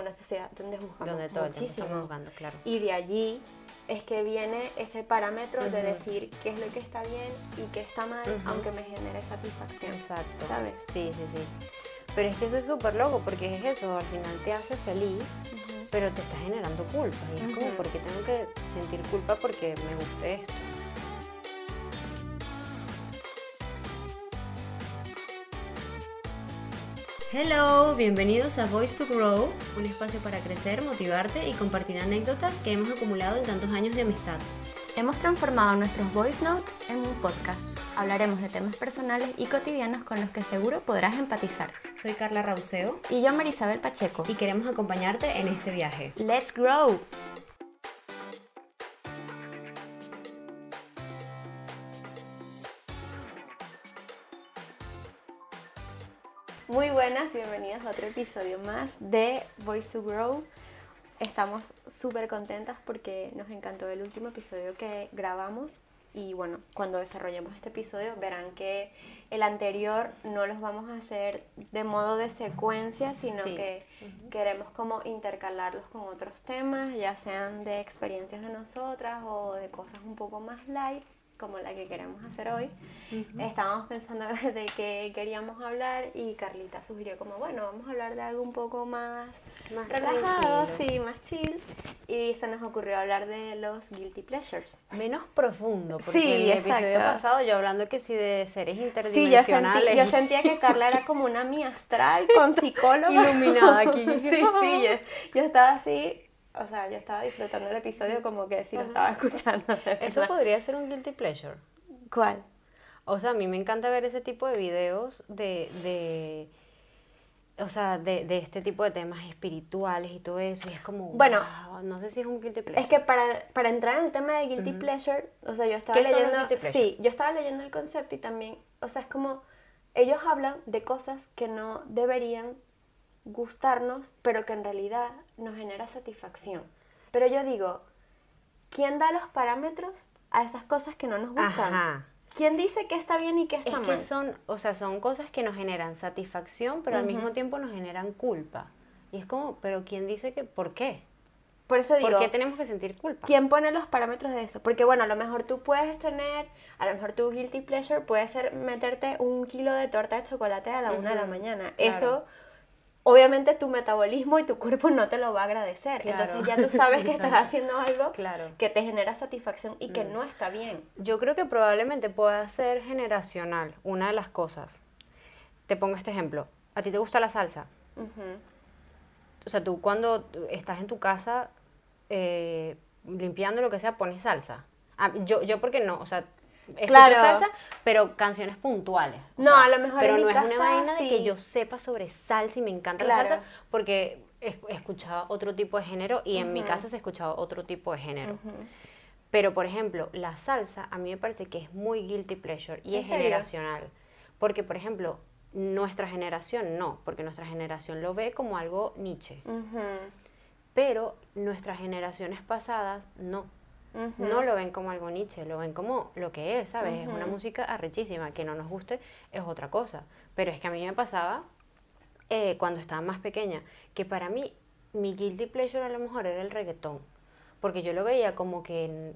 una sociedad donde juzgamos Donde todo muchísimo. estamos juzgando, claro. Y de allí es que viene ese parámetro de decir qué es lo que está bien y qué está mal, aunque me genere satisfacción. Exacto. ¿Sabes? Sí, sí, sí. Pero es que eso es súper loco porque es eso, al final te hace feliz, pero te está generando culpa. Y es como. ¿por qué tengo que sentir culpa porque me guste esto? Hello, bienvenidos a Voice to Grow, un espacio para crecer, motivarte y compartir anécdotas que hemos acumulado en tantos años de amistad. Hemos transformado nuestros voice notes en un podcast. Hablaremos de temas personales y cotidianos con los que seguro podrás empatizar. Soy Carla Rauseo Y yo, Marisabel Pacheco. y queremos acompañarte en este viaje. ¡Let's grow! Muy buenas, bienvenidas a otro episodio más de Voice to Grow. Estamos súper contentas porque nos encantó el último episodio que grabamos y bueno, cuando desarrollemos este episodio verán que el anterior no los vamos a hacer de modo de secuencia, sino Sí. que queremos como intercalarlos con otros temas, ya sean de experiencias de nosotras o de cosas un poco más light, como la que queremos hacer hoy. Estábamos pensando de qué queríamos hablar y Carlita sugirió como, bueno, vamos a hablar de algo un poco más, Más relajado, tranquilo. sí, más chill. Y se nos ocurrió hablar de los guilty pleasures. Menos profundo, porque Sí, en el episodio exacto. pasado yo hablando que sí de seres Sí, yo, interdimensionales. sentí, yo sentía que Carla era como una mi astral con psicólogo. Iluminada aquí. sí, sí, yo, yo estaba así, o sea, yo estaba disfrutando el episodio como que si lo estaba escuchando. Eso podría ser un guilty pleasure. ¿Cuál? O sea, a mí me encanta ver ese tipo de videos de, de o sea, de, de este tipo de temas espirituales y todo eso. Y es como, Bueno, wow, no sé si es un guilty pleasure. Es que para, para entrar en el tema de guilty pleasure, o sea, yo estaba ¿Qué son los leyendo, sí, yo estaba leyendo el concepto y también, o sea, es como ellos hablan de cosas que no deberían gustarnos, pero que en realidad nos genera satisfacción. Pero yo digo, ¿quién da los parámetros a esas cosas que no nos gustan? Ajá. ¿Quién dice que está bien y que está Es mal? que son, o sea, son cosas que nos generan satisfacción, pero al mismo tiempo nos generan culpa. Y es como, pero ¿quién dice que, por qué? Por eso digo, ¿Por qué tenemos que sentir culpa? ¿Quién pone los parámetros de eso? Porque bueno, a lo mejor tú puedes tener, a lo mejor tu guilty pleasure puede ser meterte un kilo de torta de chocolate a la una de la mañana. claro. Eso, obviamente tu metabolismo y tu cuerpo no te lo va a agradecer. Claro. Entonces ya tú sabes que estás haciendo algo Claro. que te genera satisfacción y Mm. que no está bien. Yo creo que probablemente pueda ser generacional, una de las cosas. Te pongo este ejemplo. ¿A ti te gusta la salsa? Ujú. O sea, tú cuando estás en tu casa eh, limpiando lo que sea, pones salsa. Ah, yo, yo porque no, o sea, escucho Claro. salsa, pero canciones puntuales. No, sea, a lo mejor Pero en no mi es una vaina de que yo sepa sobre salsa y me encanta Claro. la salsa, porque escuchado otro tipo de género y en mi casa se ha escuchado otro tipo de género. Pero, por ejemplo, la salsa a mí me parece que es muy guilty pleasure y ¿En es serio? generacional. Porque, por ejemplo, nuestra generación no, porque nuestra generación lo ve como algo. Ujú. Pero nuestras generaciones pasadas no. No lo ven como algo niche, lo ven como lo que es, ¿sabes? Es una música arrechísima, que no nos guste es otra cosa. Pero es que a mí me pasaba eh, cuando estaba más pequeña, que para mí mi guilty pleasure a lo mejor era el reggaetón. Porque yo lo veía como que,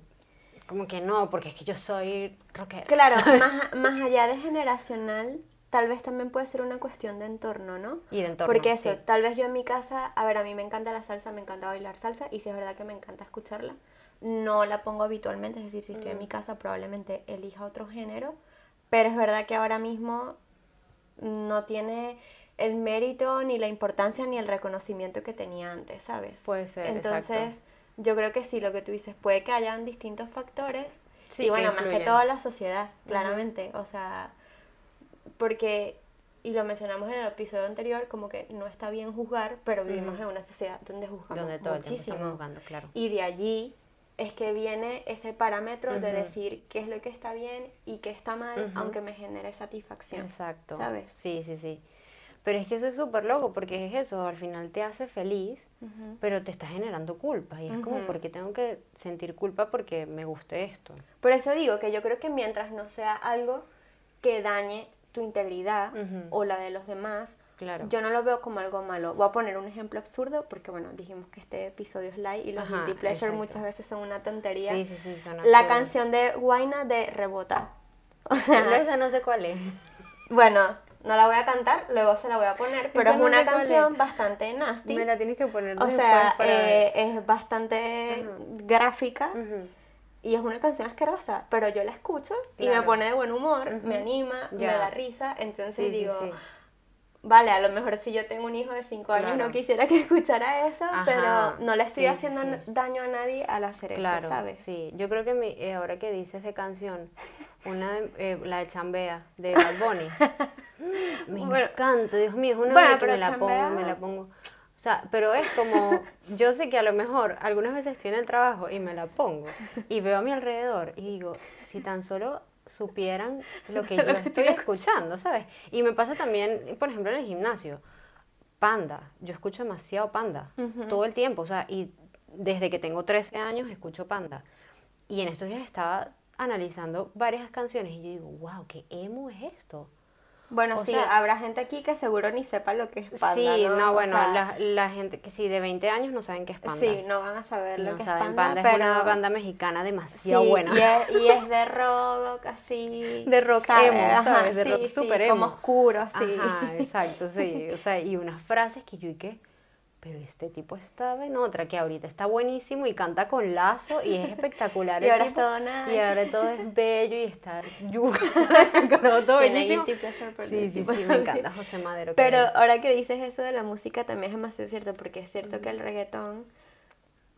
como que no, porque es que yo soy rockera. Claro, más, más allá de generacional, tal vez también puede ser una cuestión de entorno, ¿no? Y de entorno, Porque eso, sí. tal vez yo en mi casa, a ver, a mí me encanta la salsa, me encanta bailar salsa, y si es verdad que me encanta escucharla, no la pongo habitualmente, es decir, si estoy en Mm. mi casa probablemente elija otro género, pero es verdad que ahora mismo no tiene el mérito, ni la importancia, ni el reconocimiento que tenía antes, ¿sabes? Puede ser, Entonces, exacto. yo creo que sí, lo que tú dices, puede que hayan distintos factores, Sí, y que bueno, más que todo la sociedad, claramente, o sea, porque, y lo mencionamos en el episodio anterior, como que no está bien juzgar, pero vivimos en una sociedad donde juzgamos Donde todo muchísimo. estamos jugando, claro. Y de allí es que viene ese parámetro de decir qué es lo que está bien y qué está mal, aunque me genere satisfacción. Exacto. ¿sabes? Sí, sí, sí. Pero es que eso es súper loco, porque es eso, al final te hace feliz, pero te está generando culpa. Y es como. ¿por qué tengo que sentir culpa porque me guste esto? Por eso digo que yo creo que mientras no sea algo que dañe tu integridad o la de los demás, Claro. yo no lo veo como algo malo. Voy a poner un ejemplo absurdo porque, bueno, dijimos que este episodio es light y los Ajá, guilty pleasure exacto. muchas veces son una tontería. Sí, sí, sí, son La canción de Guaina de Rebota. O Pero sea, esa no sé cuál es. bueno, no la voy a cantar, luego se la voy a poner, pero es no una canción es. bastante nasty. Me la tienes que poner O sea, eh, es bastante gráfica y es una canción asquerosa, pero yo la escucho y me pone de buen humor, me anima, me da risa, entonces Sí, sí, digo, sí. Vale, a lo mejor si yo tengo un hijo de 5 años Claro. no quisiera que escuchara eso, Ajá. pero no le estoy Sí, haciendo sí. daño a nadie al hacer Claro, eso, ¿sabes? sí. Yo creo que mi- eh, ahora que dices de canción, una de- eh, la de Chambea, de Bad Bunny. me Bueno. encanta, Dios mío, es una Bueno, que me la pongo, me la pongo. O sea, pero es como, yo sé que a lo mejor algunas veces estoy en el trabajo y me la pongo y veo a mi alrededor y digo, si tan solo supieran lo que yo estoy escuchando, ¿sabes? Y me pasa también, por ejemplo, en el gimnasio. Panda, yo escucho demasiado Panda, todo el tiempo, o sea, y desde que tengo 13 años escucho Panda. Y en estos días estaba analizando varias canciones y yo digo, wow, qué emo es esto. Bueno, O sí, sea- habrá gente aquí que seguro ni sepa lo que es panda, sí, ¿no? bueno, sea, la, la gente que sí, de 20 años no saben qué es Panda. Sí, no van a saber lo no que saben, es panda, Panda pero... es una banda mexicana demasiado Sí, buena. Y es, y es de rock, así. De rock ¿sabes? emo, Ajá, ¿sabes? De sí, rock sí, Como oscuro, sí. Ajá, exacto, sí. O sea, y unas frases que yo y que, pero este tipo estaba en otra, que ahorita está buenísimo y canta con lazo y es espectacular. Y el ahora es tipo, todo nice. Y ahora todo es bello y está yuca, todo buenísimo. Sí, sí, sí, me encanta José Madero. Pero ahora que dices eso de la música también es demasiado cierto, porque es cierto que el reggaetón,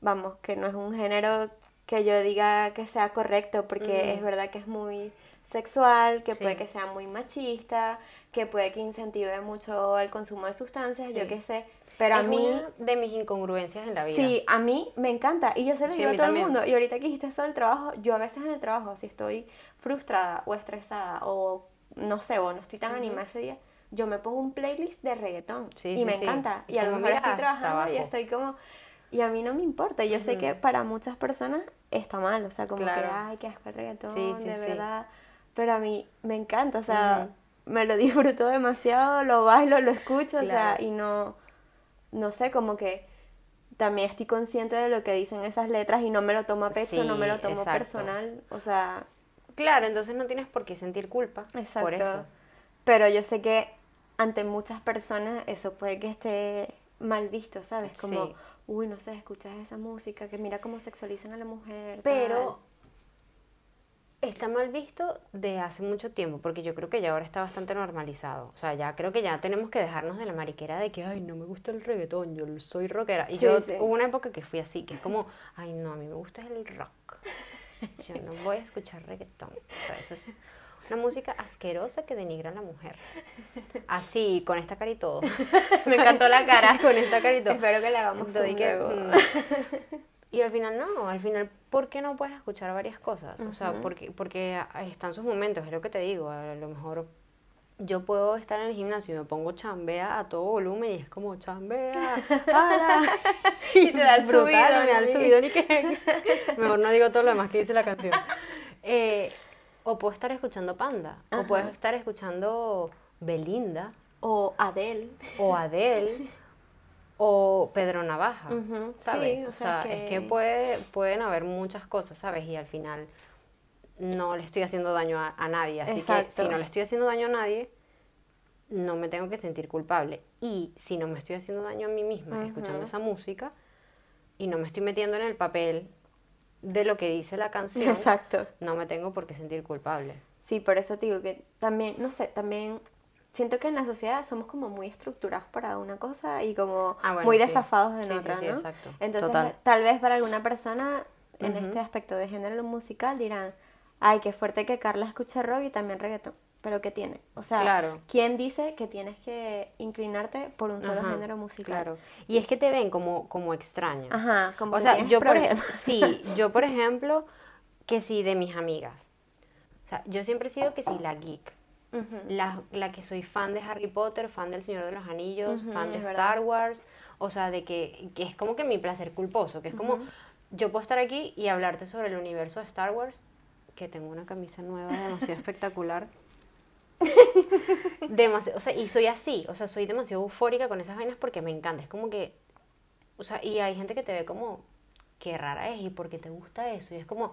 vamos, que no es un género que yo diga que sea correcto, porque es verdad que es muy sexual, que Sí. puede que sea muy machista, que puede que incentive mucho el consumo de sustancias, yo qué sé, pero a mí... una de mis incongruencias en la vida. Sí, a mí me encanta y yo se lo Sí, digo a todo también. el mundo. Y ahorita que dijiste eso del trabajo, yo a veces en el trabajo, si estoy frustrada o estresada o no sé, o no estoy tan animada ese día, yo me pongo un playlist de reggaetón Sí, y sí, me encanta. Y Y a lo mejor estoy trabajando y estoy como... Y a mí no me importa. Yo sé que para muchas personas está mal, o sea, como Claro. que, ay, qué asco el reggaetón, Sí, sí, de verdad. Pero a mí me encanta, o sea, me lo disfruto demasiado, lo bailo, lo escucho, o sea, y no, no sé, como que también estoy consciente de lo que dicen esas letras y no me lo tomo a pecho, no me lo tomo exacto. personal, o sea, Claro, entonces no tienes por qué sentir culpa exacto. por eso. Pero yo sé que ante muchas personas eso puede que esté mal visto, ¿sabes? Como, Sí. uy, no sé, escuchas esa música, que mira cómo sexualizan a la mujer. Pero está mal visto de hace mucho tiempo, porque yo creo que ya ahora está bastante normalizado. O sea, ya creo que ya tenemos que dejarnos de la mariquera de que, ay, no me gusta el reggaetón, yo soy rockera. Y Sí, yo sí. hubo una época que fui así, que es como, ay, no, a mí me gusta el rock. Yo no voy a escuchar reggaetón. O sea, eso es una música asquerosa que denigra a la mujer. Así, con esta cara y todo. Me encantó la cara. con esta cara y todo. Espero que le hagamos un que, mm, Y al final no, al final, ¿por qué no puedes escuchar varias cosas? O sea, porque, porque están sus momentos, es lo que te digo, a lo mejor yo puedo estar en el gimnasio y me pongo chambea a todo volumen y es como chambea, para. Y te da el Brutal, subidón, me da el subidón y que mejor no digo todo lo demás que dice la canción. Eh, o puedo estar escuchando Panda, o puedo estar escuchando Belinda, O Adele. o Adele o Pedro Navaja, Ujú, ¿sabes? sí, o o sea, sea es que- que puede, pueden haber muchas cosas, ¿sabes? Y al final no le estoy haciendo daño a, a nadie, así que si no le estoy haciendo daño a nadie, no me tengo que sentir culpable. Y si no me estoy haciendo daño a mí misma escuchando esa música y no me estoy metiendo en el papel de lo que dice la canción, Exacto. no me tengo por qué sentir culpable. Sí, por eso te digo que también, no sé, también siento que en la sociedad somos como muy estructurados para una cosa y como Ah, bueno, muy sí. desafados en Sí, otra, sí, ¿no? exacto. Entonces, Total. tal vez para alguna persona en este aspecto de género musical dirán, ay, qué fuerte que Carla escuche rock y también reggaetón. Pero ¿qué tiene? O sea, Claro. ¿quién dice que tienes que inclinarte por un solo Ajá, género musical? Claro. Y es que te ven como, como extraña. Ajá, como o que sea, yo por, sí, yo por ejemplo, que sí de mis amigas. O sea, yo siempre he sido que sí la geek. Ujú. La, la que soy fan de Harry Potter, fan del Señor de los Anillos, Ujú, fan de Star Wars. O sea, de que, que es como que mi placer culposo, que es como, yo puedo estar aquí y hablarte sobre el universo de Star Wars, que tengo una camisa nueva demasiado espectacular. demasiado, o sea, y soy así, o sea, soy demasiado eufórica con esas vainas porque me encanta, es como que, o sea, y hay gente que te ve como, qué rara es, y por qué te gusta eso, y es como,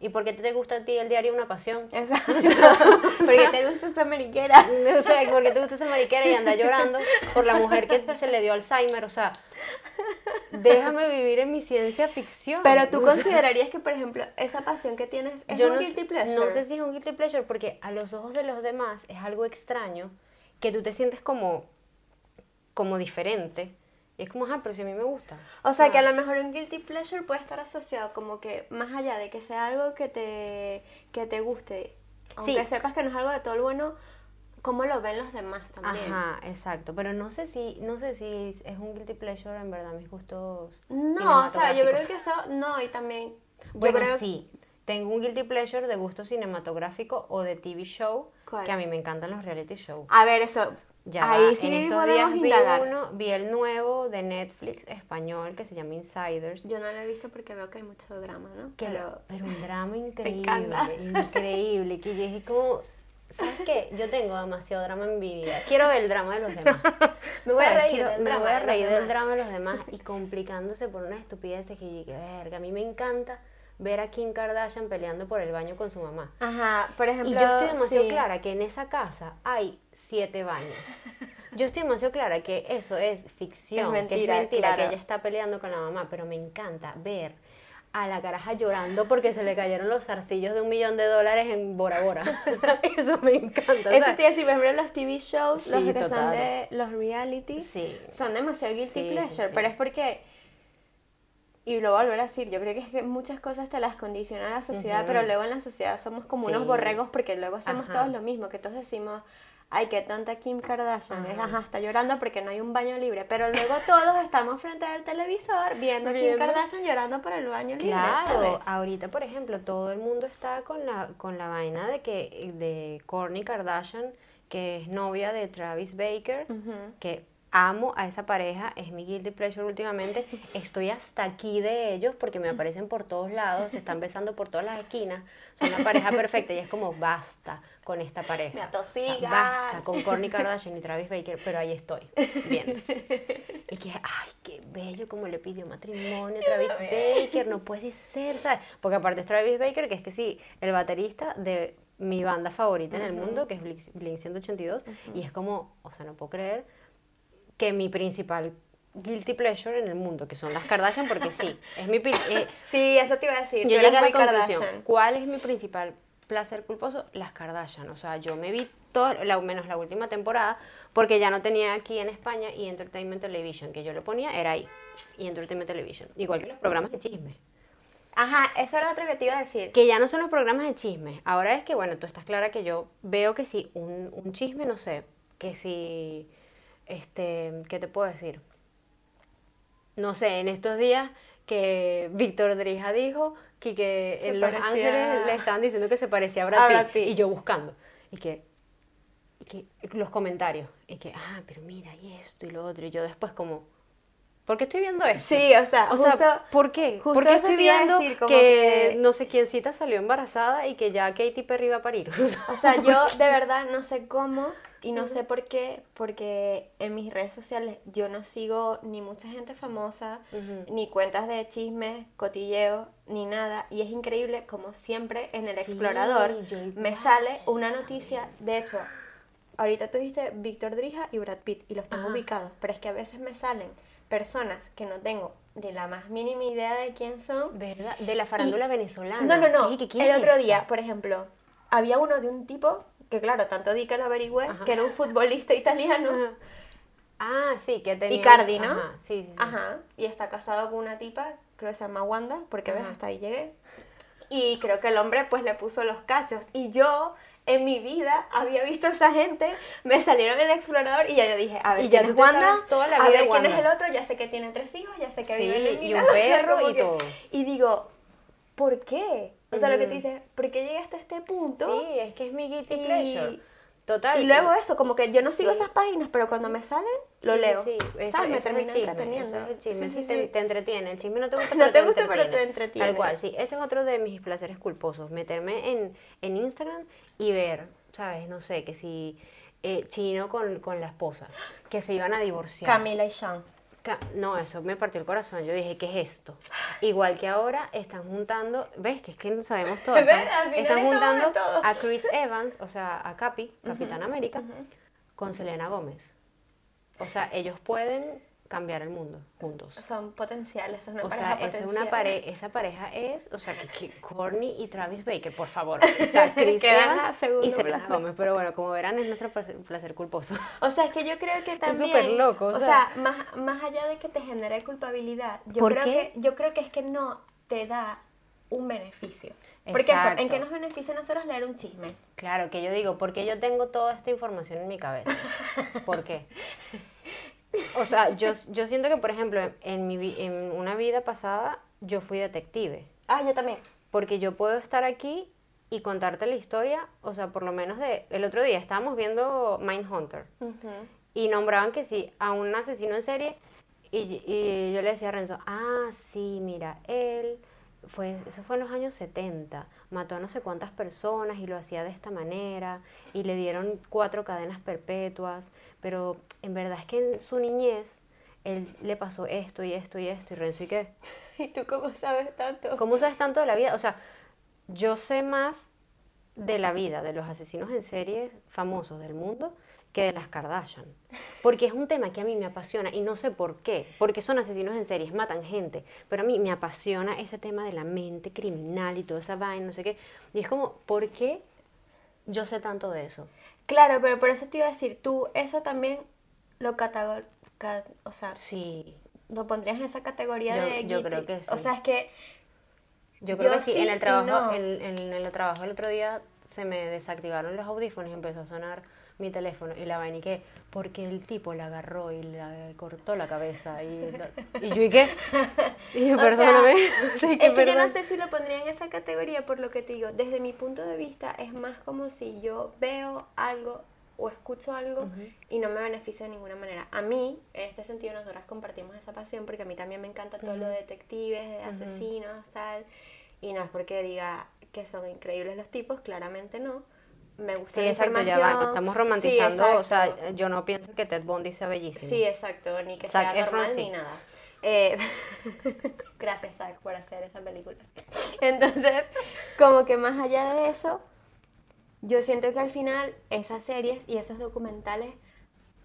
¿y por qué te gusta a ti el diario Una Pasión? Exacto. Porque te gusta esa mariquera. O sea, ¿por qué te gusta esa mariquera y anda llorando por la mujer que se le dio Alzheimer? O sea, déjame vivir en mi ciencia ficción. Pero tú O sea, considerarías que, por ejemplo, esa pasión que tienes es yo un no, guilty pleasure. no sé si es un guilty pleasure porque a los ojos de los demás es algo extraño que tú te sientes como, como diferente. Y es como, ah, pero si a mí me gusta. O sea, que a lo mejor un guilty pleasure puede estar asociado como que más allá de que sea algo que te, que te guste, aunque Sí. sepas que no es algo de todo lo bueno, cómo lo ven los demás también. Ajá, exacto. Pero no sé si, no sé si es un guilty pleasure en verdad mis gustos. No, o sea, yo creo que eso, no, y también, yo creo sí. Tengo un guilty pleasure de gusto cinematográfico o de TV show, ¿Cuál? que a mí me encantan los reality shows. A ver, eso, Ya, ahí sí en estos días vi indagar. uno, vi el nuevo de Netflix español que se llama Insiders. Yo no lo he visto porque veo que hay mucho drama, ¿no? que Pero, un drama increíble, increíble, que yo dije como, ¿sabes qué? Yo tengo demasiado drama en mi vida. Quiero ver el drama de los demás. Me voy a reír Quiero- del me drama voy a de los reír del demás. drama de los demás y complicándose por unas estupideces que yo dije, verga, a mí me encanta ver a Kim Kardashian peleando por el baño con su mamá. Ajá, por ejemplo, Y yo estoy demasiado sí. clara que en esa casa hay siete baños. Yo estoy demasiado clara que eso es ficción, Es mentira, que es mentira, claro. que ella está peleando con la mamá, pero me encanta ver a la caraja llorando porque se le cayeron los zarcillos de un millón de dólares en Bora Bora. eso me encanta. Eso te iba a decir, por ejemplo, los TV shows, los Sí, que son total. de los reality, Sí. son demasiado guilty Sí, pleasure, pero es porque, y lo voy a volver a decir, yo creo que es que muchas cosas te las condiciona la sociedad, pero luego en la sociedad somos como unos borregos porque luego hacemos Ajá. todos lo mismo, que todos decimos, ay, qué tonta Kim Kardashian, es, Ajá. está llorando porque no hay un baño libre, pero luego todos estamos frente al televisor viendo a Kim. Kardashian llorando por el baño libre, Claro, ¿sabes? ahorita por ejemplo todo el mundo está con la, con la vaina de que de Kourtney Kardashian, que es novia de Travis Baker, que amo a esa pareja, es mi guilty pleasure últimamente. Estoy hasta aquí de ellos porque me aparecen por todos lados, se están besando por todas las esquinas. Son una pareja perfecta y es como basta con esta pareja. Me O sea, atosigan. basta con Kourtney Kardashian y Travis Baker, pero ahí estoy, viendo. Y que, ay, qué bello como le pidió matrimonio a Travis Baker, no puede ser, ¿sabes? Porque aparte es Travis Baker, que es que sí, el baterista de mi banda favorita en el mundo, que es Blink Blink 182, y es como, o sea, no puedo creer que mi principal guilty pleasure en el mundo, que son las Kardashian, porque sí, es mi... eh, Sí, eso te iba a decir, yo llegué a la conclusión, Kardashian. ¿cuál es mi principal placer culposo? Las Kardashian, o sea, yo me vi todo, la, menos la última temporada, porque ya no tenía aquí en España y Entertainment Television, que yo le ponía, era ahí, y Entertainment Television, igual que los programas de chisme, Ajá, eso era otro que te iba a decir. que ya no son los programas de chisme, ahora es que, bueno, tú estás clara que yo veo que si un, un chisme, no sé, que si, este, ¿qué te puedo decir? no sé, en estos días que Víctor Drija dijo que, que Se en Los Ángeles le estaban diciendo que se parecía a Brad, A Pitt, Brad Pitt. y yo buscando y que, y que los comentarios y que ah pero mira y esto y lo otro y yo después como ¿por qué estoy viendo esto? Sí, o sea, O sea, justo- ¿por qué? justo ¿Por qué estoy viendo decir, como que, que- no sé quiéncita salió embarazada y que ya Katy Perry va a parir? O sea, O sea, yo de verdad no sé cómo y no sé por qué, porque en mis redes sociales yo no sigo ni mucha gente famosa, ni cuentas de chismes, cotilleos, ni nada. Y es increíble como siempre en el Sí, explorador me sale una noticia. De hecho, ahorita tú dijiste Víctor Drija y Brad Pitt y los tengo Ajá. ubicados, pero es que a veces me salen personas que no tengo ni la más mínima idea de quién son. ¿verdad? De la farándula venezolana. No, no, no. Dije, ¿que quién El otro día, por ejemplo, había uno de un tipo que, claro, tanto di que lo averigüé, Ajá. que era un futbolista italiano. Ajá. Ah, sí, que tenía... Icardi, ¿no? Ajá, sí, sí, sí. Ajá. Y está casado con una tipa, creo que se llama Wanda, porque ves, hasta ahí llegué. Y creo que el hombre pues le puso los cachos. Y yo en mi vida había visto a esa gente, me salieron en el explorador y ya yo dije, a ver, Y ya ¿quién tú Wanda? sabes toda la a vida ver de quién es el otro, ya sé que tiene tres hijos, ya sé que Sí, vive en y un perro todo. Y digo, ¿por qué? O sea, lo que te dice, ¿por qué llegué hasta este punto? Sí, es que es mi guilty Y- pleasure. Total. Y luego eso, como que yo no sigo Sí. esas páginas, pero cuando me salen, lo Sí, leo. Sí, eso, ¿Sabes? Me eso es el termina chisme, entreteniendo. eso es el chisme, Sí, sí, sí, te, te entretiene. El chisme no te gusta, No pero te gusta, pero te entretiene. Tal cual, sí. Ese es otro de mis placeres culposos, meterme en, en Instagram y ver ¿sabes? No sé, que si eh, Chino con, con la esposa, que se iban a divorciar. Camila y Sean. No, eso me partió el corazón. Yo dije, ¿qué es esto? Igual que ahora están juntando, ¿ves? Que es que no sabemos todo. ¿Ves? Están, Al final están estamos juntando todo. a Chris Evans, o sea, a Capi, Capitán América, con Selena Gómez. O sea, ellos pueden cambiar el mundo juntos. Son potenciales, son una O pareja sea, esa, es una potencial. pare esa pareja es, o sea, que, que Courtney y Travis Baker, por favor. O sea, Chris Evans y Selena. Gómez. Pero bueno, como verán, es nuestro placer, culposo. O sea, es que yo creo que también. súper loco, o O sea. sea, más, más allá de que te genere culpabilidad, yo ¿Por creo qué? que yo creo que es que no te da un beneficio. Porque eso, ¿en qué nos beneficia a nosotros leer un chisme? Claro, que yo digo, ¿por qué yo tengo toda esta información en mi cabeza? ¿Por qué? O sea, yo, yo siento que, por ejemplo, en, mi, en una vida pasada, yo fui detective. Ah, yo también. Porque yo puedo estar aquí y contarte la historia, o sea, por lo menos de... El otro día estábamos viendo Mindhunter y nombraban que sí, a un asesino en serie y, y yo le decía a Renzo, ah, sí, mira, él, fue, eso fue en los años 70, mató a no sé cuántas personas y lo hacía de esta manera y le dieron cuatro cadenas perpetuas, pero en verdad es que en su niñez él le pasó esto y esto y esto y Renzo y qué. ¿Y tú cómo sabes tanto? ¿Cómo sabes tanto de la vida? O sea, yo sé más de la vida de los asesinos en serie famosos del mundo que de las Kardashian. Porque es un tema que a mí me apasiona y no sé por qué. Porque son asesinos en series, matan gente. Pero a mí me apasiona ese tema de la mente criminal y toda esa vaina, no sé qué. Y es como, ¿por qué yo sé tanto de eso? Claro, pero por eso te iba a decir, tú eso también lo catagor... ca- o sea, Sí, lo pondrías en esa categoría Yo- de yo guilty. creo que O sí. sea, es que Yo creo Yo que sí, en el trabajo, no. en, en el trabajo el otro día se me desactivaron los audífonos y empezó a sonar mi teléfono y la vaina y que porque el tipo la agarró y le cortó la cabeza y, la- y yo y qué y yo sea, perdóname Sí, es que yo perdón. no sé si lo pondría en esa categoría por lo que te digo. Desde mi punto de vista es más como si yo veo algo o escucho algo y no me beneficia de ninguna manera. A mí, en este sentido, nosotras compartimos esa pasión porque a mí también me encanta todo lo de detectives, de asesinos, tal. Y no es porque diga que son increíbles los tipos, claramente no. Me gusta Sí, la exacto, ya va, información. estamos Sí, romantizando, o sea, yo no pienso que Ted Bundy sea bellísimo. Sí, exacto, ni que Zac sea normal sí. ni nada. Eh, gracias, Zac, por hacer esa película. Entonces, como que más allá de eso, yo siento que al final esas series y esos documentales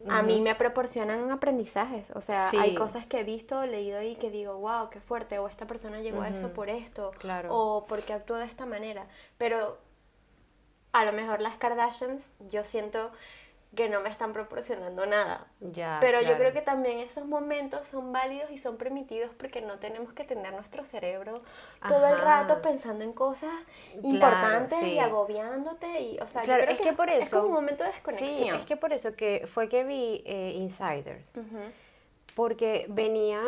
a mí me proporcionan aprendizajes. O sea, Sí. hay cosas que he visto, leído y que digo, wow, qué fuerte, o esta persona llegó a eso por esto, Claro. o porque actuó de esta manera. Pero a lo mejor las Kardashians, yo siento que no me están proporcionando nada. Ya, Pero yo creo que también esos momentos son válidos y son permitidos porque no tenemos que tener nuestro cerebro todo el rato pensando en cosas Claro, importantes sí. y agobiándote y o sea, yo Claro, creo es que por es eso- como un momento de Sí, desconexión. es que por eso que fue que vi eh, Insiders. Porque venía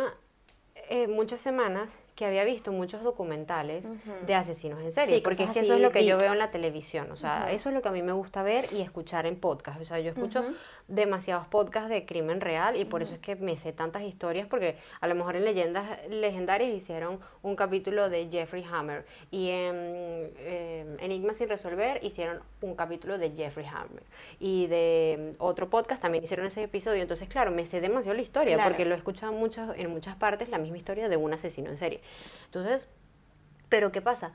eh, muchas semanas que había visto muchos documentales de asesinos en serie, Sí, porque es que eso es lo que yo veo en la televisión, o sea, eso es lo que a mí me gusta ver y escuchar en podcast, o sea, yo escucho demasiados podcasts de crimen real y por eso es que me sé tantas historias, porque a lo mejor en Leyendas Legendarias hicieron un capítulo de Jeffrey Hammer y en eh, Enigma sin resolver hicieron un capítulo de Jeffrey Hammer y de mm, otro podcast también hicieron ese episodio, entonces claro, me sé demasiado la historia Claro. porque lo he escuchado muchas, en muchas partes la misma historia de un asesino en serie. Entonces, pero ¿qué pasa?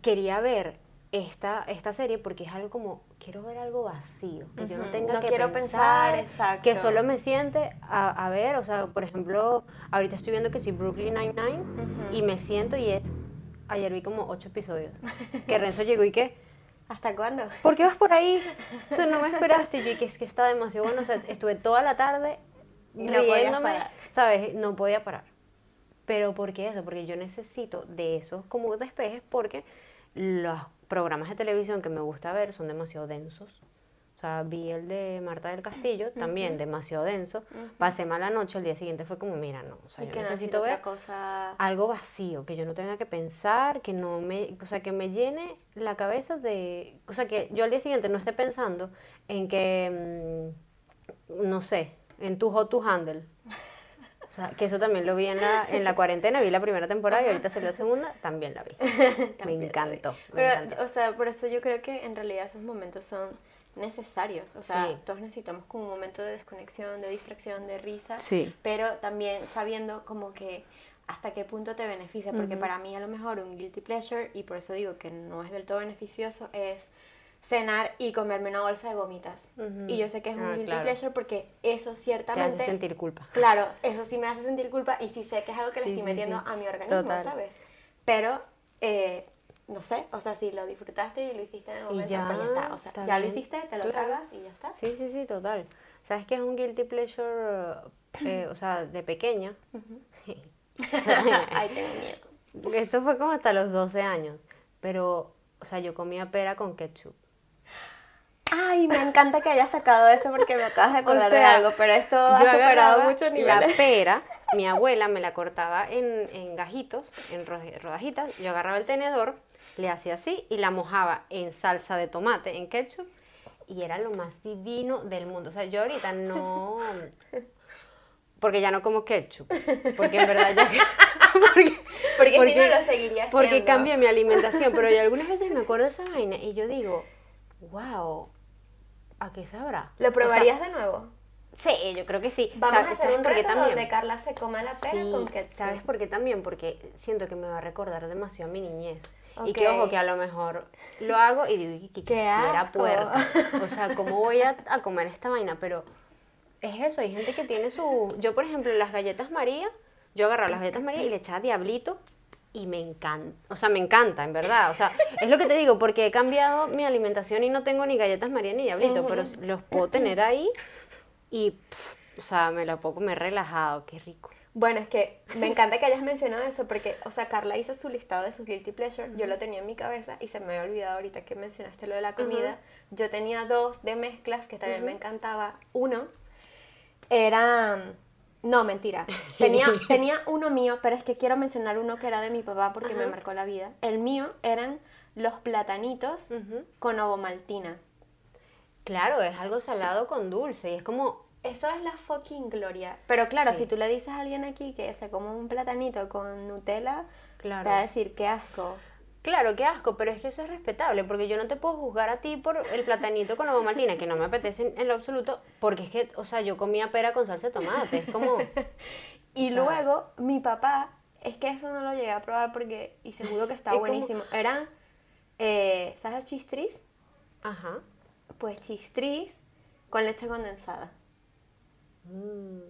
Quería ver esta, esta serie porque es algo como, quiero ver algo vacío, que yo no tenga No que quiero pensar, exacto. que solo me siente a, a ver, o sea, por ejemplo, ahorita estoy viendo que si Brooklyn Nine-Nine y me siento y es, ayer vi como ocho episodios, que Renzo llegó y que, ¿Hasta cuándo? ¿por qué vas por ahí? O sea, no me esperaste. Y que es que está demasiado bueno. O sea, estuve toda la tarde no riéndome. ¿sabes? No podía parar. Pero ¿por qué eso? Porque yo necesito de esos como despejes porque los programas de televisión que me gusta ver son demasiado densos. O sea, vi el de Marta del Castillo, también demasiado denso. Pasé mala noche, el día siguiente fue como, mira, no, o sea, Y yo que necesito ver cosa. algo vacío, que yo no tenga que pensar, que no me, o sea, que me llene la cabeza de, o sea, que yo al día siguiente no esté pensando en que, mm, no sé, en tu hot to handle, sea, que eso también lo vi en la, en la cuarentena, vi la primera temporada y ahorita salió la segunda, también la vi. También me encantó, Pero, encantó. o sea, por eso yo creo que en realidad esos momentos son necesarios. O sea, Sí. todos necesitamos como un momento de desconexión, de distracción, de risa. Sí. Pero también sabiendo como que hasta qué punto te beneficia. Porque para mí a lo mejor un guilty pleasure, y por eso digo que no es del todo beneficioso, es cenar y comerme una bolsa de gomitas. Ujú. Y yo sé que es un Ah, guilty claro. pleasure porque eso Te ciertamente... hace sentir culpa. Claro, eso sí me hace sentir culpa y sí sé que es algo que le Sí, estoy sí, metiendo sí. a mi organismo, Total. ¿sabes? Pero, eh, no sé, o sea, si lo disfrutaste y lo hiciste en el Y momento, ya, pues ya está. O sea, está ya lo hiciste, te lo Claro. tragas y ya está. Sí, sí, sí, total. ¿Sabes qué es un guilty pleasure, eh, o sea, de pequeña? Ay, tengo miedo. Esto fue como hasta los 12 años, pero, o sea, yo comía pera con ketchup. Ay, me encanta que hayas sacado eso porque me acabas de acordar de sea, algo, pero esto ha superado agarraba muchos La niveles. pera, mi abuela me la cortaba en, en gajitos, en ro- rodajitas. Yo agarraba el tenedor, le hacía así y la mojaba en salsa de tomate, en ketchup. Y era lo más divino del mundo. O sea, yo ahorita no. Porque ya no como ketchup. Porque en verdad ya. porque, Porque, porque- si no lo seguiría porque haciendo. cambié mi alimentación. Pero yo algunas veces me acuerdo de esa vaina y yo digo, wow, ¿a qué sabrá? ¿Lo O sea, probarías de nuevo? Sí, yo creo que sí. Vamos ¿Sabes- a hacer un reto también? donde Carla se coma la pera Sí, con ketchup. ¿sabes por qué también? Porque siento que me va a recordar demasiado mi niñez. Y que, ojo, que a lo mejor lo hago y digo que Qué quisiera asco. puerca. O sea, ¿cómo voy a, a comer esta vaina? Pero es eso, hay gente que tiene su... Yo, por ejemplo, las galletas María, yo agarraba las galletas María y le echaba diablito y me encanta. O sea, me encanta, en verdad. O sea, es lo que te digo, porque he cambiado mi alimentación y no tengo ni galletas María ni diablito, pero los puedo tener ahí y, pff, o sea, me la puedo comer relajado, qué rico. Bueno, es que me encanta que hayas mencionado eso porque, o sea, Carla hizo su listado de sus guilty pleasure, yo lo tenía en mi cabeza y se me había olvidado ahorita que mencionaste lo de la comida. Yo tenía dos de mezclas que también me encantaba. Uno era... No, mentira. Tenía, tenía uno mío, pero es que quiero mencionar uno que era de mi papá porque me marcó la vida. El mío eran los platanitos con ovomaltina. Claro, es algo salado con dulce y es como, Eso es la fucking gloria. Pero claro, Sí. si tú le dices a alguien aquí que se come un platanito con Nutella, claro. te va a decir qué asco. Claro, qué asco, pero es que eso es respetable, porque yo no te puedo juzgar a ti por el platanito con ovomaltina, que no me apetece en, lo absoluto, porque es que, o sea, yo comía pera con salsa de tomate, es como, Y O sea- luego mi papá, es que eso no lo llegué a probar porque, y seguro que está Es como- buenísimo. Eran, eh, ¿sabes chistris? ajá. Pues chistris con leche condensada. Mm.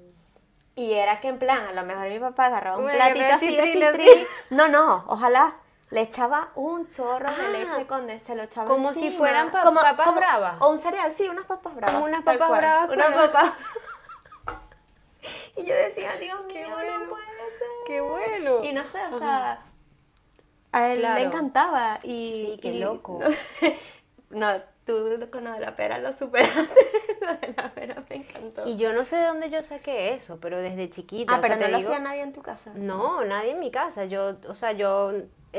Y era que en plan, a lo mejor mi papá agarraba un Bueno, platito así de chistris. No, no, ojalá. Le echaba un chorro de Ah, leche condensada, se lo echaba como si fueran pa- papas bravas. O un cereal, sí, unas papas bravas. Como unas papas cual, bravas Unas con- papas. y yo decía, Dios mío, Qué no bueno, puede ser. qué bueno. Y no sé, o sea, a él Claro. le encantaba. Y, Sí, qué y- loco. No, tú con lo de la pera lo superaste. lo de la pera me encantó. Y yo no sé de dónde yo saqué eso, pero desde chiquita. ah, pero no lo hacía nadie en tu casa. No, nadie en mi casa. Yo, o sea, yo,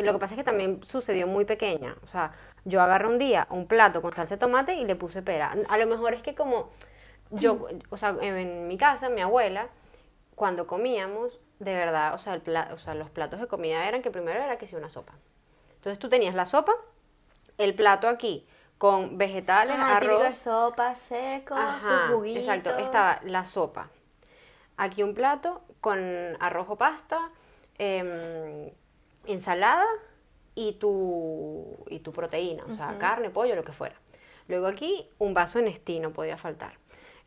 lo que pasa es que también sucedió muy pequeña. O sea, yo agarré un día un plato con salsa de tomate y le puse pera. A lo mejor es que como yo, o sea, en mi casa, mi abuela, cuando comíamos, de verdad, o sea, el pla- o sea, los platos de comida eran que primero era que sí una sopa. Entonces tú tenías la sopa, el plato aquí con vegetales, Ah, de arroz, sopa seco, Ajá, tu juguito. exacto. Estaba la sopa. Aquí un plato con arroz o pasta, em, ensalada y tu, y tu proteína, o sea, carne, pollo, lo que fuera. Luego aquí un vaso de Nestí, no podía faltar.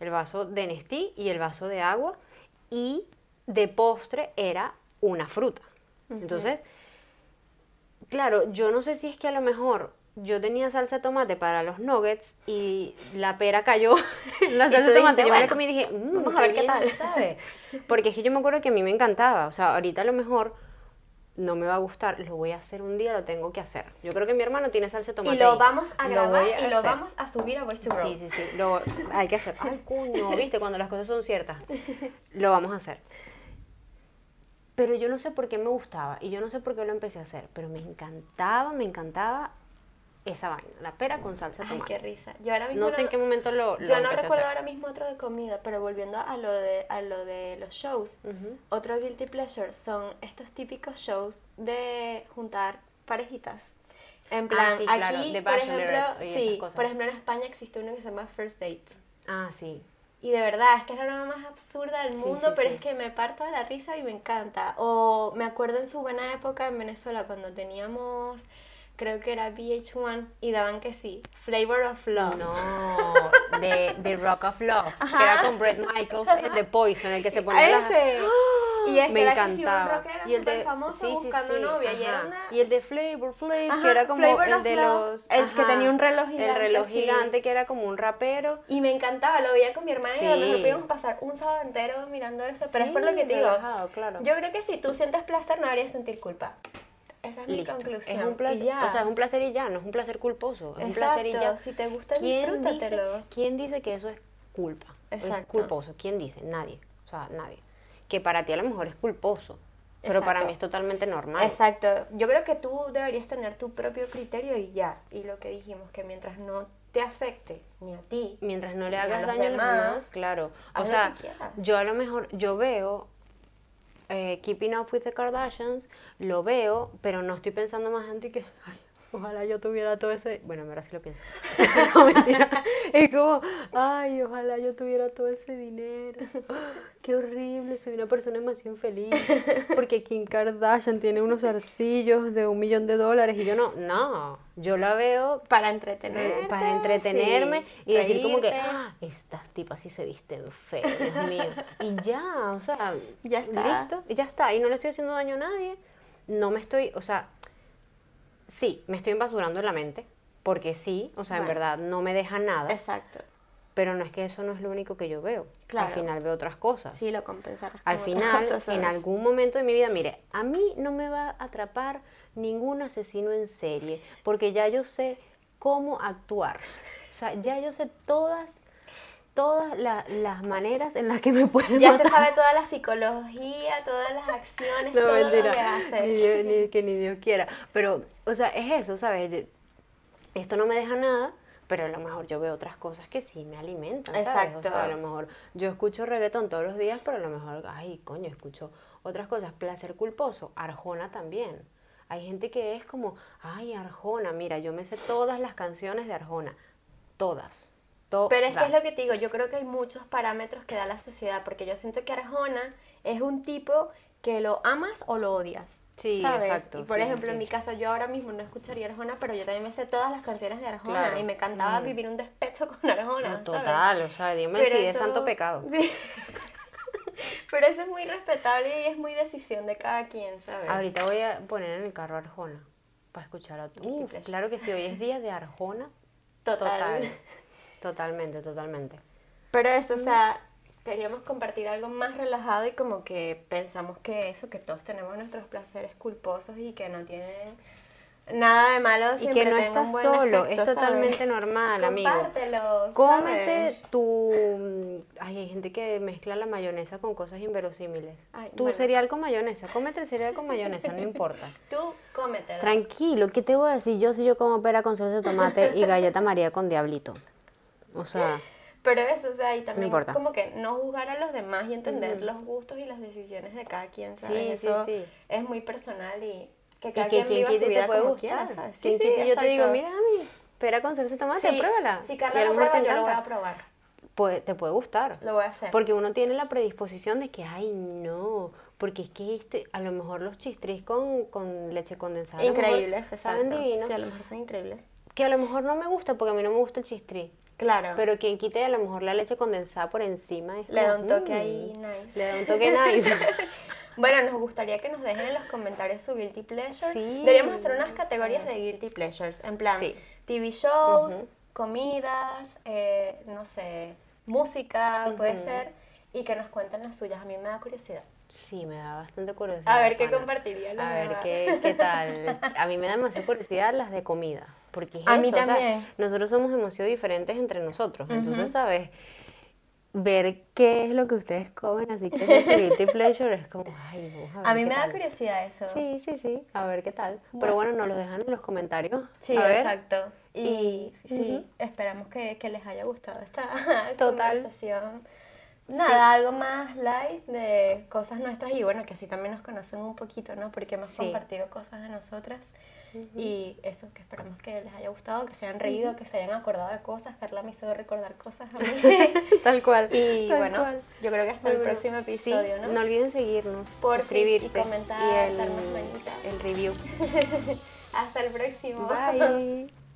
El vaso de Nestí y el vaso de agua. Y de postre era una fruta. Entonces, claro, yo no sé si es que a lo mejor yo tenía salsa de tomate para los nuggets y la pera cayó en la salsa de tomate. dijiste, Yo me la "Bueno, comí y dije, mmm, vamos a ver qué tal". sabe. Porque es que yo me acuerdo que a mí me encantaba. O sea, ahorita a lo mejor no me va a gustar, lo voy a hacer un día, lo tengo que hacer. Yo creo que mi hermano tiene salsa de tomate. Y lo vamos a grabar a y lo hacer. vamos a subir a Voice to Grow. Sí, sí, sí. Lo hay que hacer. Ay, coño, ¿viste? Cuando las cosas son ciertas. Lo vamos a hacer. Pero yo no sé por qué me gustaba y yo no sé por qué lo empecé a hacer, pero me encantaba, me encantaba esa vaina, la pera con salsa de Ay, tomate. qué risa. Yo ahora mismo No sé en qué momento lo, lo Yo no recuerdo ahora mismo otro de comida, pero volviendo a lo de, a lo de los shows, Ujú. otro guilty pleasure son estos típicos shows de juntar parejitas. En plan, Ah, sí, claro, aquí, de por ejemplo, sí, por ejemplo en España existe uno que se llama First Dates. Ah, sí. Y de verdad, es que es la broma más absurda del Sí, mundo, sí, pero sí. es que me parto de la risa y me encanta. O me acuerdo en su buena época en Venezuela cuando teníamos, creo que era VH1, y daban que sí, Flavor of Love. No, de, de Rock of Love, que era con Bret Michaels, el de Poison, el que se ponía las- ¡Ese! Y Me era que sí, un encantaba. y el de famoso sí, sí, buscando sí, novia. Y, era ajá. una... Y el de Flavor Flav, Ajá, que era como Flavor el de Love, los... el que ajá, tenía un reloj El gigante reloj así. gigante que era como un rapero. Y me encantaba, lo veía con mi hermana y a lo mejor podíamos pasar un sábado entero mirando eso. Pero es por lo que te digo. relajado, claro. Yo creo que si tú sientes placer, no deberías sentir culpa. Esa es mi conclusión. Es un placer, Y ya. o sea, es un placer y ya, no es un placer culposo, es un Exacto, placer y ya. si te gusta, ¿Quién dice. ¿Quién dice que eso es culpa? Es Exacto. culposo. ¿Quién dice? Nadie. O sea, nadie. Que para ti a lo mejor es culposo, pero para mí es totalmente normal. Exacto. Yo creo que tú deberías tener tu propio criterio y ya. Y lo que dijimos, que mientras no te afecte ni a ti, Mientras no le a hagas daño a los demás, demás, claro. O sea, yo a lo mejor, yo veo eh, Keeping Up with the Kardashians, lo veo, pero no estoy pensando más en ti que, ojalá yo tuviera todo ese, bueno, ahora sí lo pienso, no, mentira, es como, ay, ojalá yo tuviera todo ese dinero, qué horrible, soy una persona demasiado infeliz, porque Kim Kardashian tiene unos arcillos de un millón de dólares y yo no, no, yo la veo para eh, entretenerte. para entretenerme sí, y decir como que reírte. "Ah, estas tipas sí se visten feo, Dios mío. Y ya, o sea, Ya está. listo, y ya está. Y no le estoy haciendo daño a nadie. No me estoy, o sea, sí, me estoy embasurando en la mente, porque sí, o sea, en verdad no me deja nada, Exacto. pero no es que eso no es lo único que yo veo. Claro. Al final veo otras cosas. Sí, lo compensarás. Al final, cosas, en algún momento de mi vida, mire, a mí no me va a atrapar ningún asesino en serie, porque ya yo sé cómo actuar. O sea, ya yo sé todas, todas la- las maneras en las que me pueden Ya se sabe toda la psicología, todas las acciones, No, todo mentira, lo que hace. Ni, Dios- ni que ni Dios quiera. Pero, o sea, es eso, ¿sabes? Esto no me deja nada, pero a lo mejor yo veo otras cosas que sí me alimentan, ¿sabes? O Exacto. sea, a lo mejor yo escucho reggaetón todos los días, pero a lo mejor, ay, coño, escucho otras cosas. Placer culposo, Arjona también. Hay gente que es como, ay, Arjona, mira, yo me sé todas las canciones de Arjona. Todas. Pero es que es lo que te digo, yo creo que hay muchos parámetros que da la sociedad, porque yo siento que Arjona es un tipo que lo amas o lo odias. Sí, ¿sabes? exacto, Y por sí, ejemplo, sí. en mi caso, yo ahora mismo no escucharía Arjona, pero yo también me sé todas las canciones de Arjona Claro. y me encantaba Mm. vivir un despecho con Arjona. No, ¿sabes? total, o sea, dime Pero si es eso- santo pecado. Sí. Pero eso es muy respetable y es muy decisión de cada quien, ¿sabes? Ahorita voy a poner en el carro Arjona para escuchar a tu. Uf, claro que sí, hoy es día de Arjona. Total. Total. Totalmente, totalmente. Pero eso, o sea, queríamos compartir algo más relajado y como que pensamos que eso, que todos tenemos nuestros placeres culposos y que no tienen nada de malo Y que no estás solo, efecto, es totalmente ¿sabes? normal, amigo. Compártelo, Cómete ¿sabes? tu... Ay, hay gente que mezcla la mayonesa con cosas inverosímiles. Ay, tu bueno. cereal con mayonesa, cómete el cereal con mayonesa, no importa. Tú cómetelo. Tranquilo, ¿qué te voy a decir yo si yo como pera con salsa de tomate y galleta María con diablito? O sea, Pero eso, o sea, y también importa. como que no juzgar a los demás y entender los gustos y las decisiones de cada quien, ¿sabes? Sí, sí, eso sí. es muy personal y que y cada que quien viva su quite te vida puede como gustar. quiera, ¿sabes? Quien quite yo te digo, mira, mami, pera con salsa de tomate, Sí, pruébala. Si Y a Carla lo prueba, te yo lo voy a probar. Puede- te puede gustar. Lo voy a hacer. Porque uno tiene la predisposición de que, ay, no, porque es que esto, a lo mejor los chistris con, con leche condensada. Increíbles, Saben exacto. divinos. Sí, a lo mejor son increíbles. Que a lo mejor no me gusta porque a mí no me gusta el chistri. Claro. Pero quien quite a lo mejor la leche condensada por encima es le da un toque mm, ahí nice. Le da un toque nice. Bueno, nos gustaría que nos dejen en los comentarios su guilty pleasure. Sí. Deberíamos hacer unas categorías de guilty pleasures. En plan, Sí. TV shows, comidas, eh, no sé, música, puede ser. Y que nos cuenten las suyas. A mí me da curiosidad. Sí, me da bastante curiosidad. A ver qué pana. compartiría la A ver qué, qué tal. A mí me da demasiada curiosidad las de comida. Porque es A mí eso, o sea, también. nosotros somos demasiado diferentes entre nosotros. Entonces, ¿sabes? ver qué es lo que ustedes comen, así que ese guilty pleasure es como, ay, vamos a ver A mí qué me da tal". curiosidad eso. Sí, sí, sí, a ver qué tal. Bueno. Pero bueno, nos lo dejan en los comentarios. Sí, a ver. exacto. Y Y- sí, esperamos que, que les haya gustado esta Total. conversación. Nada, algo más light de cosas nuestras y bueno, que así también nos conocen un poquito, ¿no? Porque hemos Sí. compartido cosas de nosotras y eso, que esperamos que les haya gustado, que se hayan reído, que se hayan acordado de cosas. Carla me hizo recordar cosas a mí. Tal cual. y tal bueno, cual. yo creo que hasta el bueno, próximo sí, episodio, ¿no? No olviden seguirnos, y suscribirse comentar, y darnos el, manita. el review. Hasta el próximo. Bye.